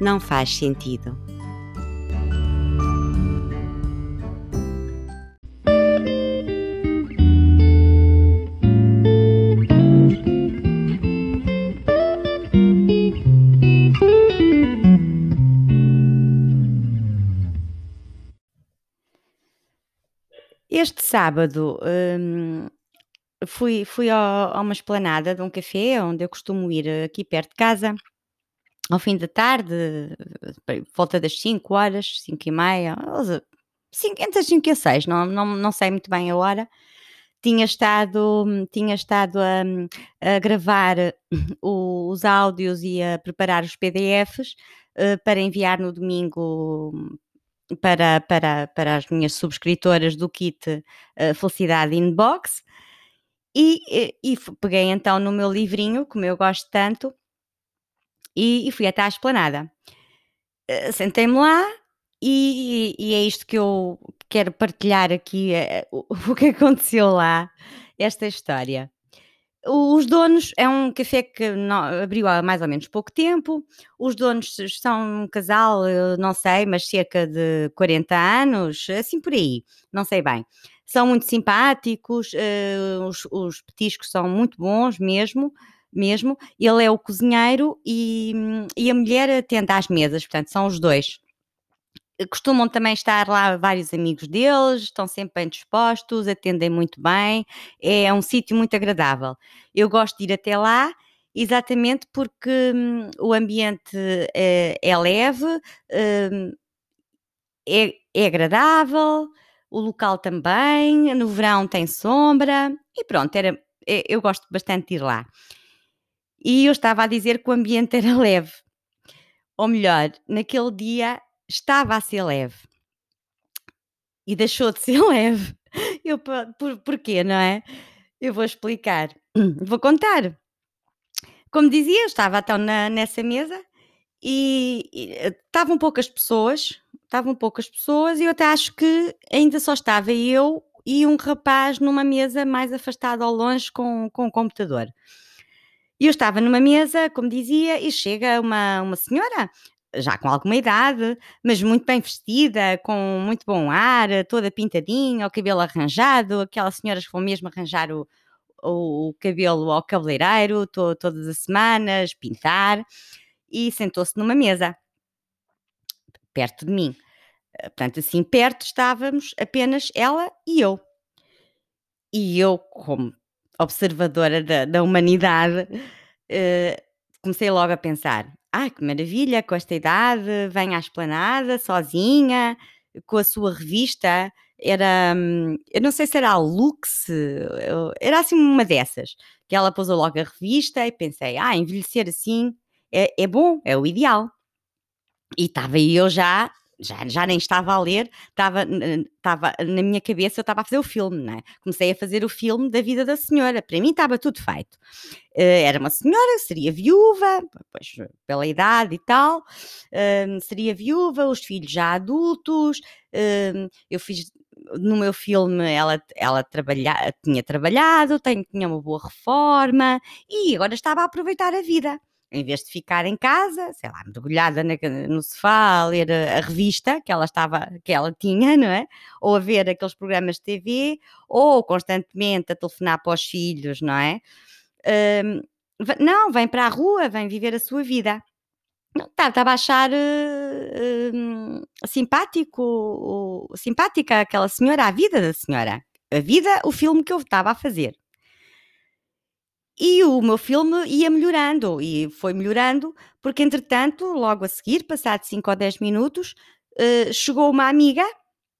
não faz sentido. Este sábado hum, fui, fui ao- a uma esplanada de um café onde eu costumo ir aqui perto de casa, ao fim da tarde, volta das 5 horas, 5 e meia, ou se- cinco- entre as 5 e as 6, não, não, não sei muito bem a hora. Tinha estado, tinha estado a, a gravar o- os áudios e a preparar os PDFs eh, para enviar no domingo para, para, para as minhas subscritoras do kit eh, Felicidade Inbox. E, e, e peguei então no meu livrinho, como eu gosto tanto, e, e fui até à esplanada. Eh, Sentei-me lá e, e é isto que eu quero partilhar aqui, eh, o, o que aconteceu lá, esta história. Os donos, é um café que abriu há mais ou menos pouco tempo. Os donos são um casal, eu não sei, mas cerca de 40 anos, assim por aí, não sei bem. São muito simpáticos, eh, os, os petiscos são muito bons mesmo, mesmo. Ele é o cozinheiro e, e a mulher atende às mesas, portanto, são os dois costumam também estar lá vários amigos deles, estão sempre bem dispostos, atendem muito bem, é um sítio muito agradável. Eu gosto de ir até lá exatamente porque hum, o ambiente eh, é leve, hum, é, é agradável, o local também, no verão tem sombra e pronto, era, é- eu gosto bastante de ir lá. E eu estava a dizer que o ambiente era leve, ou melhor, naquele dia estava a ser leve e deixou de ser leve. Eu, por, porquê, não é? Eu vou explicar. Vou contar. Como dizia, eu estava então na- nessa mesa e, e, eh, estavam poucas pessoas, estavam poucas pessoas e eu até acho que ainda só estava eu e um rapaz numa mesa mais afastado ao longe com, com o computador. E eu estava numa mesa, como dizia, e chega uma, uma senhora, já com alguma idade, mas muito bem vestida, com muito bom ar, toda pintadinha, o cabelo arranjado, aquelas senhoras que vão mesmo arranjar o, o, o cabelo ao cabeleireiro to- todas as semanas, pintar, e sentou-se numa mesa, perto de mim. Portanto, assim, perto estávamos apenas ela e eu. E eu, como observadora da, da humanidade, eh, comecei logo a pensar: ah, que maravilha, com esta idade, vem à esplanada, sozinha, com a sua revista. Era, hum, eu não sei se era a Lux, era assim uma dessas, que ela pôs logo a revista e pensei: ah, envelhecer assim é, é bom, é o ideal. E estava eu já, já, já nem estava a ler, estava, estava na minha cabeça, eu estava a fazer o filme, não é? Comecei a fazer o filme da vida da senhora, para mim estava tudo feito. Eh, era uma senhora, seria viúva, pois, pela idade e tal, hum, seria viúva, os filhos já adultos, hum, eu fiz. No meu filme, ela, ela trabalha, tinha trabalhado, tem- tinha uma boa reforma e agora estava a aproveitar a vida em vez de ficar em casa, sei lá, mergulhada no sofá a ler a, a revista que ela estava, que ela tinha, não é? Ou a ver aqueles programas de TV, ou constantemente a telefonar para os filhos, não é? Va- não, vem para a rua, vem viver a sua vida. Tá- Estava a achar eh, hum, simpático, o- simpática aquela senhora, a vida da senhora. A vida, o filme que eu estava a fazer. E o meu filme ia melhorando, e foi melhorando, porque entretanto, logo a seguir, passado 5 ou 10 minutos, eh, chegou uma amiga,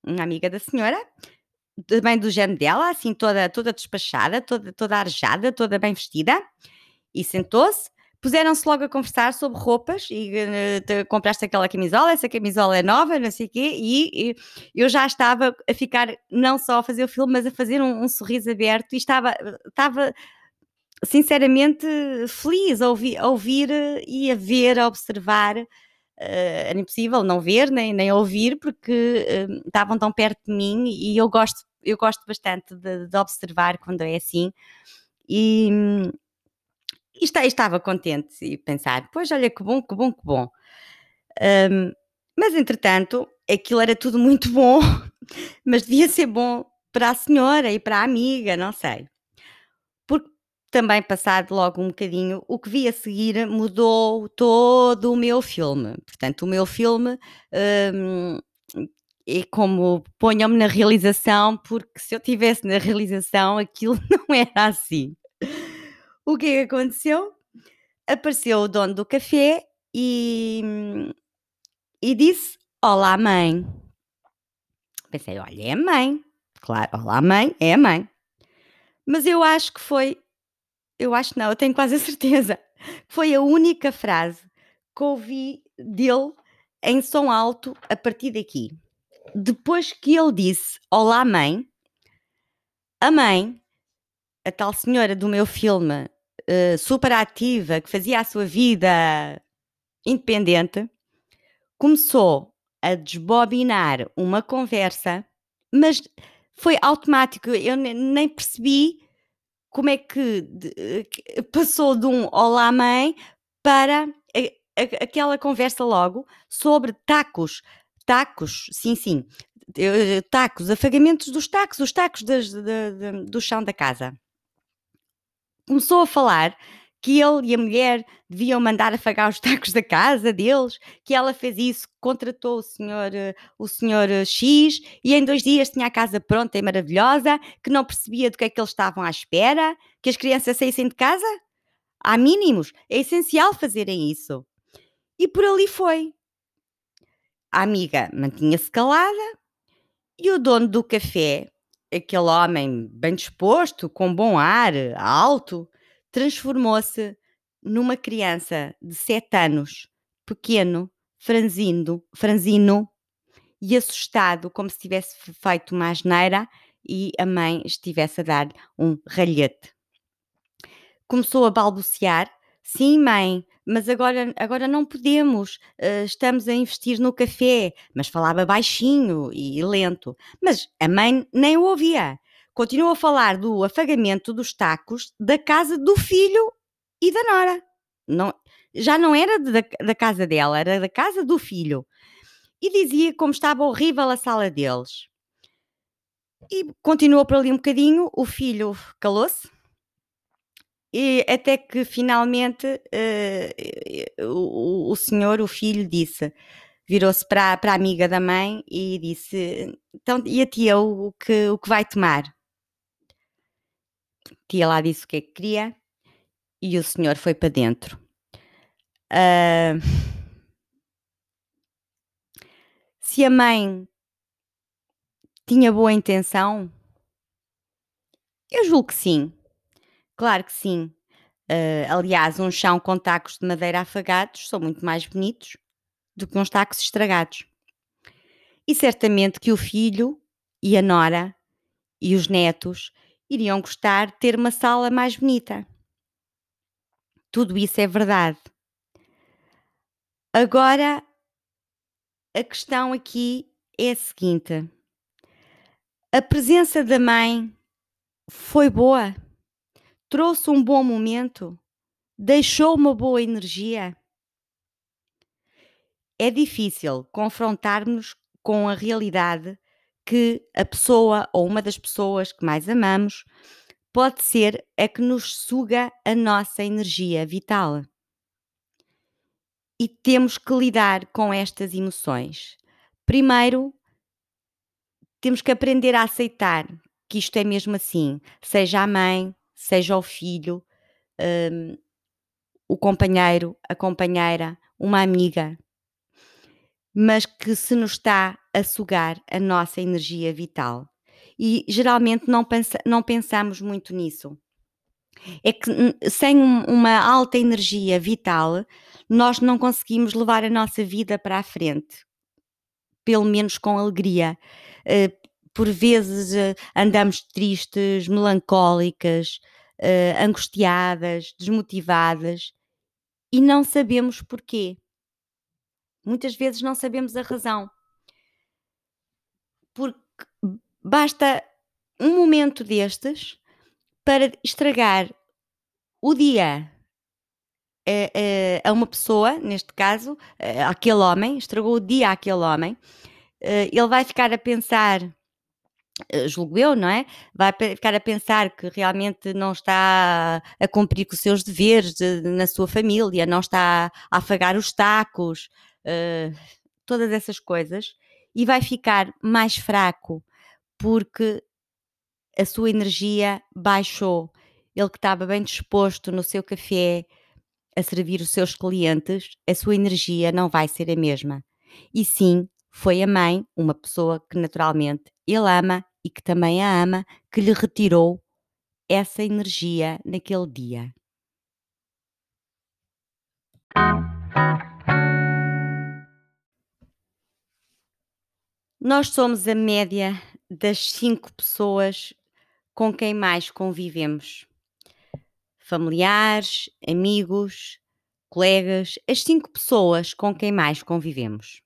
uma amiga da senhora, também do género dela, assim toda, toda despachada, toda, toda arejada, toda bem vestida, e sentou-se, puseram-se logo a conversar sobre roupas e uh, compraste aquela camisola, essa camisola é nova, não sei o quê, e, e, eu já estava a ficar não só a fazer o filme, mas a fazer um, um sorriso aberto e estava, estava sinceramente feliz a ouvir, a ouvir e a ver, a observar. Uh, era impossível não ver nem, nem ouvir porque uh, estavam tão perto de mim e eu gosto, eu gosto bastante de, de observar quando é assim. E, e está, estava contente e pensar: pois olha que bom, que bom, que bom. Um, mas entretanto, aquilo era tudo muito bom, mas devia ser bom para a senhora e para a amiga, não sei. Também, passado logo um bocadinho, o que vi a seguir mudou todo o meu filme. Portanto, o meu filme um, é como ponham-me na realização, porque se eu tivesse na realização, aquilo não era assim. O que é que aconteceu? Apareceu o dono do café e, e disse: Olá, mãe. Pensei: Olha, é a mãe. Claro, olá, mãe, é a mãe. Mas eu acho que foi, eu acho não, eu tenho quase a certeza, foi a única frase que ouvi dele em som alto a partir daqui. Depois que ele disse Olá, mãe, a mãe, a tal senhora do meu filme uh, super ativa, que fazia a sua vida independente, começou a desbobinar uma conversa, mas foi automático, eu nem percebi como é que de, passou de um olá mãe para aquela conversa logo sobre tacos, tacos, sim, sim, tacos, afagamentos dos tacos, os tacos das, de, de, do chão da casa. Começou a falar que ele e a mulher deviam mandar afagar os tacos da casa deles, que ela fez isso, contratou o senhor, eh, o senhor eh, X e em dois dias tinha a casa pronta e maravilhosa, que não percebia do que é que eles estavam à espera, que as crianças saíssem de casa. Há mínimos, é essencial fazerem isso. E por ali foi. A amiga mantinha-se calada e o dono do café aquele homem bem disposto, com bom ar, alto, transformou-se numa criança de sete anos, pequeno, franzindo, franzino e assustado, como se tivesse feito uma asneira e a mãe estivesse a dar um ralhete. Começou a balbuciar: Sim, mãe, mas agora, agora não podemos, uh, estamos a investir no café. Mas falava baixinho e lento. Mas a mãe nem o ouvia. Continuou a falar do afagamento dos tacos da casa do filho e da nora. Não, já não era da, da casa dela, era da casa do filho. E dizia como estava horrível a sala deles. E continuou por ali um bocadinho, o filho calou-se, e até que finalmente uh, o, o senhor, o filho, disse, virou-se para, para a amiga da mãe e disse: Então, e a tia, o, o, que, o que vai tomar? Tia lá disse o que é que queria e o senhor foi para dentro. Uh, se a mãe tinha boa intenção, eu julgo que sim. Claro que sim. Uh, aliás, um chão com tacos de madeira afagados são muito mais bonitos do que uns tacos estragados. E certamente que o filho e a nora e os netos iriam gostar de ter uma sala mais bonita. Tudo isso é verdade. Agora, a questão aqui é a seguinte: a presença da mãe foi boa? trouxe um bom momento, deixou uma boa energia. É difícil confrontarmos com a realidade que a pessoa ou uma das pessoas que mais amamos pode ser a que nos suga a nossa energia vital. E temos que lidar com estas emoções. Primeiro, temos que aprender a aceitar que isto é mesmo assim, seja a mãe, seja o filho, um, o companheiro, a companheira, uma amiga, mas que se nos está a sugar a nossa energia vital. E geralmente não, pensa, não pensamos muito nisso. É que sem uma alta energia vital, nós não conseguimos levar a nossa vida para a frente, pelo menos com alegria. Uh, por vezes uh, andamos tristes, melancólicas, uh, angustiadas, desmotivadas e não sabemos porquê. Muitas vezes não sabemos a razão. Porque basta um momento destes para estragar o dia a, a, uma pessoa, neste caso, aquele homem, estragou o dia àquele homem, ele vai ficar a pensar eh, julgo eu, não é? Vai ficar a pensar que realmente não está a cumprir com os seus deveres de, na sua família, não está a afagar os tacos, uh, todas essas coisas, e vai ficar mais fraco porque a sua energia baixou. Ele que estava bem disposto no seu café a servir os seus clientes, a sua energia não vai ser a mesma. E sim, foi a mãe, uma pessoa que naturalmente ele ama e que também a ama, que lhe retirou essa energia naquele dia. Nós somos a média das cinco pessoas com quem mais convivemos. Familiares, amigos, colegas, as cinco pessoas com quem mais convivemos.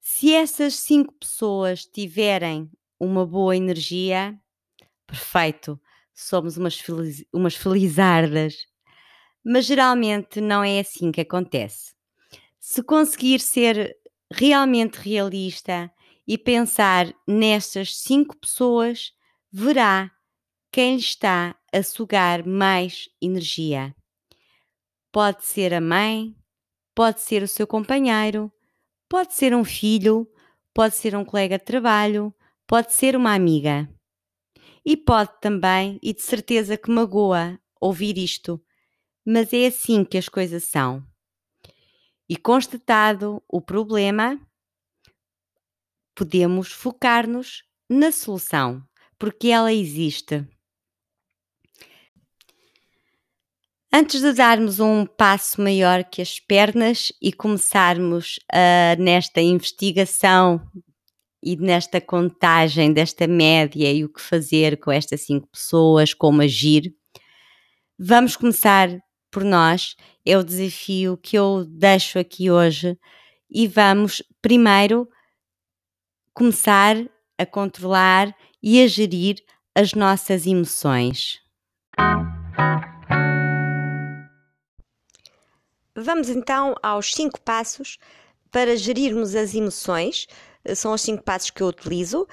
Se essas cinco pessoas tiverem uma boa energia, perfeito, somos umas, feliz, umas felizardas. Mas geralmente não é assim que acontece. Se conseguir ser realmente realista e pensar nestas cinco pessoas, verá quem lhe está a sugar mais energia. Pode ser a mãe, pode ser o seu companheiro, Pode ser um filho, pode ser um colega de trabalho, pode ser uma amiga. E pode também, e de certeza que magoa, ouvir isto, mas é assim que as coisas são. E constatado o problema, podemos focar-nos na solução, porque ela existe. Antes de darmos um passo maior que as pernas e começarmos uh, nesta investigação e nesta contagem desta média e o que fazer com estas cinco pessoas, como agir, vamos começar por nós. É o desafio que eu deixo aqui hoje e vamos primeiro começar a controlar e a gerir as nossas emoções. Vamos então aos cinco passos para gerirmos as emoções. São os cinco passos que eu utilizo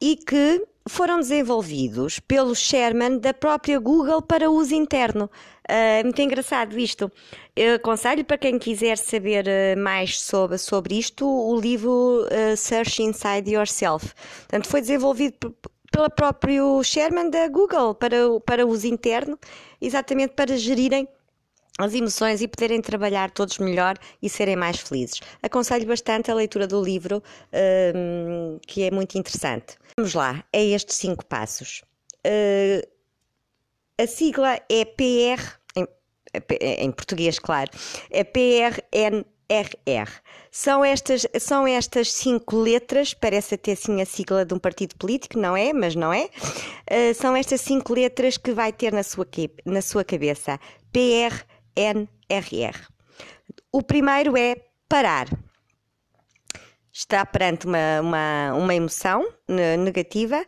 e que foram desenvolvidos pelo Sherman da própria Google para uso interno. Uh, muito engraçado isto. Eu aconselho para quem quiser saber uh, mais sobre, sobre isto o livro uh, Search Inside Yourself. Portanto, foi desenvolvido pelo próprio Sherman da Google para, para uso interno, exatamente para gerirem as emoções e poderem trabalhar todos melhor e serem mais felizes. Aconselho bastante a leitura do livro, um, que é muito interessante. Vamos lá, é estes cinco passos. Uh, a sigla é PR, em, em português, claro, é PRNRR. São estas, são estas cinco letras, parece até assim a sigla de um partido político, não é? Mas não é. Uh, são estas cinco letras que vai ter na sua, na sua cabeça. PR, NRR. O primeiro é parar. Está perante uma, uma, uma emoção negativa,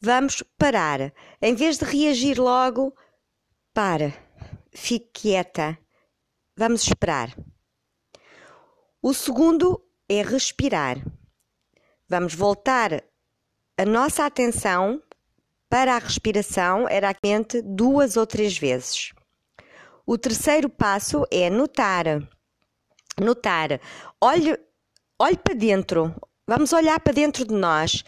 vamos parar. Em vez de reagir logo, para, fique quieta, vamos esperar. O segundo é respirar. Vamos voltar a nossa atenção para a respiração, era mente duas ou três vezes. O terceiro passo é notar. Notar. Olhe, olhe para dentro. Vamos olhar para dentro de nós.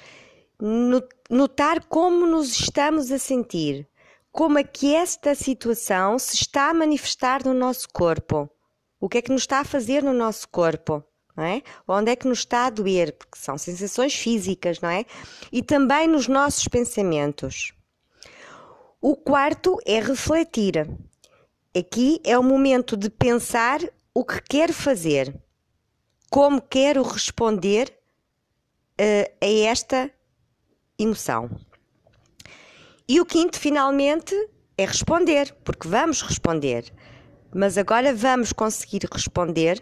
Notar como nos estamos a sentir. Como é que esta situação se está a manifestar no nosso corpo. O que é que nos está a fazer no nosso corpo? É? Onde é que nos está a doer? Porque são sensações físicas, não é? E também nos nossos pensamentos. O quarto é refletir. Aqui é o momento de pensar o que quero fazer, como quero responder uh, a esta emoção. E o quinto, finalmente, é responder, porque vamos responder. Mas agora vamos conseguir responder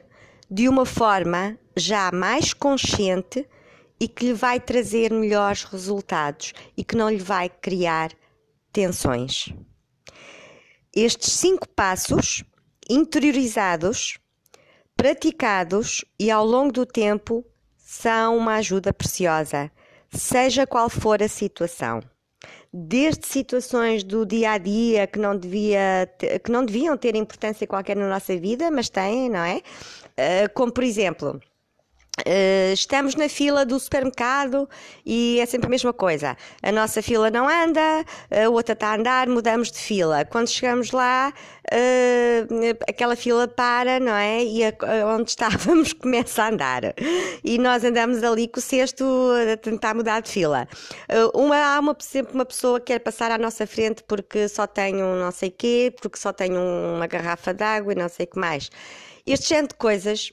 de uma forma já mais consciente e que lhe vai trazer melhores resultados e que não lhe vai criar tensões. Estes cinco passos interiorizados, praticados e ao longo do tempo são uma ajuda preciosa, seja qual for a situação. Desde situações do dia a dia que não, devia, que não deviam ter importância qualquer na nossa vida, mas têm, não é? Uh, como por exemplo, Uh, estamos na fila do supermercado e é sempre a mesma coisa. A nossa fila não anda, a outra está a andar, mudamos de fila. Quando chegamos lá, uh, aquela fila para, não é? E a, onde estávamos começa a andar. E nós andamos ali com o cesto a tentar mudar de fila. Uh, uma, há uma, sempre uma pessoa que quer passar à nossa frente porque só tem um não sei quê, porque só tem um, uma garrafa de água e não sei o que mais. Este género de coisas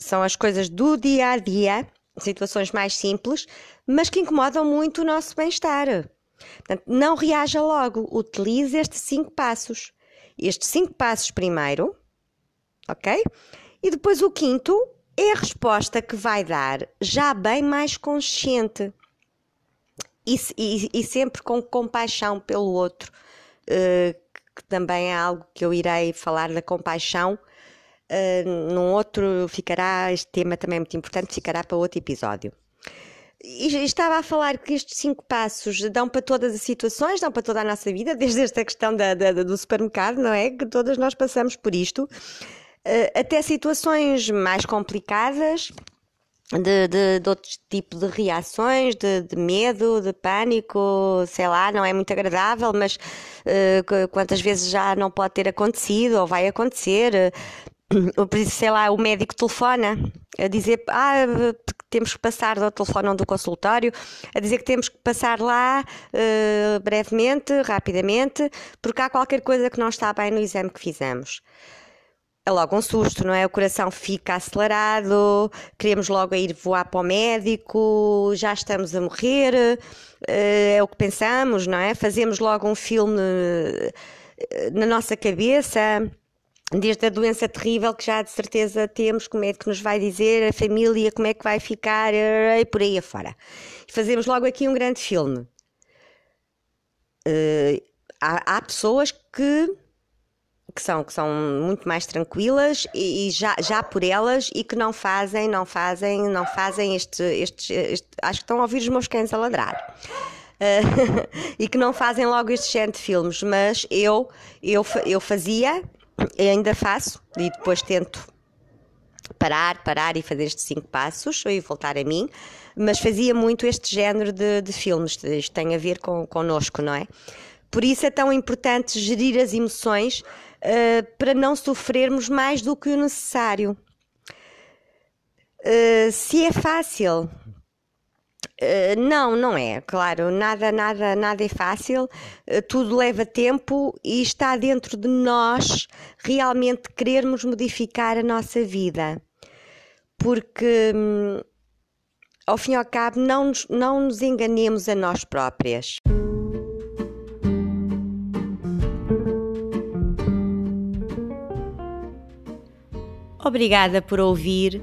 são as coisas do dia a dia, situações mais simples, mas que incomodam muito o nosso bem-estar. Portanto, não reaja logo, utilize estes cinco passos. Estes cinco passos primeiro, ok? E depois o quinto é a resposta que vai dar já bem mais consciente e, e, e sempre com compaixão pelo outro, uh, que também é algo que eu irei falar da compaixão Uh, num outro ficará, este tema também é muito importante, ficará para outro episódio. E estava a falar que estes cinco passos dão para todas as situações, dão para toda a nossa vida, desde esta questão da, da, do supermercado, não é? Que todas nós passamos por isto, uh, até situações mais complicadas, de, de, de outro tipo de reações, de, de, medo, de pânico, sei lá, não é muito agradável, mas uh, quantas vezes já não pode ter acontecido ou vai acontecer, sei lá, o médico telefona a dizer, ah, temos que passar do telefone ou do consultório, a dizer que temos que passar lá uh, brevemente, rapidamente, porque há qualquer coisa que não está bem no exame que fizemos. É logo um susto, não é? O coração fica acelerado, queremos logo ir voar para o médico, já estamos a morrer, uh, é o que pensamos, não é? Fazemos logo um filme uh, na nossa cabeça desde a doença terrível que já de certeza temos, como é que nos vai dizer, a família, como é que vai ficar, e por aí afora. Fazemos logo aqui um grande filme. Uh, há, há, pessoas que, que, são, que são muito mais tranquilas e, e, já, já por elas e que não fazem, não fazem, não fazem este, este, este acho que estão a ouvir os meus cães a ladrar. Uh, e que não fazem logo este género de filmes, mas eu, eu, eu fazia ainda faço e depois tento parar, parar e fazer estes cinco passos e voltar a mim, mas fazia muito este género de, de filmes, isto tem a ver com, connosco, não é? Por isso é tão importante gerir as emoções uh, para não sofrermos mais do que o necessário. Uh, se é fácil, Uh, não, não é, claro, nada, nada, nada é fácil, uh, tudo leva tempo e está dentro de nós realmente querermos modificar a nossa vida. Porque, hum, ao fim e ao cabo, não nos, não nos enganemos a nós próprias. Obrigada por ouvir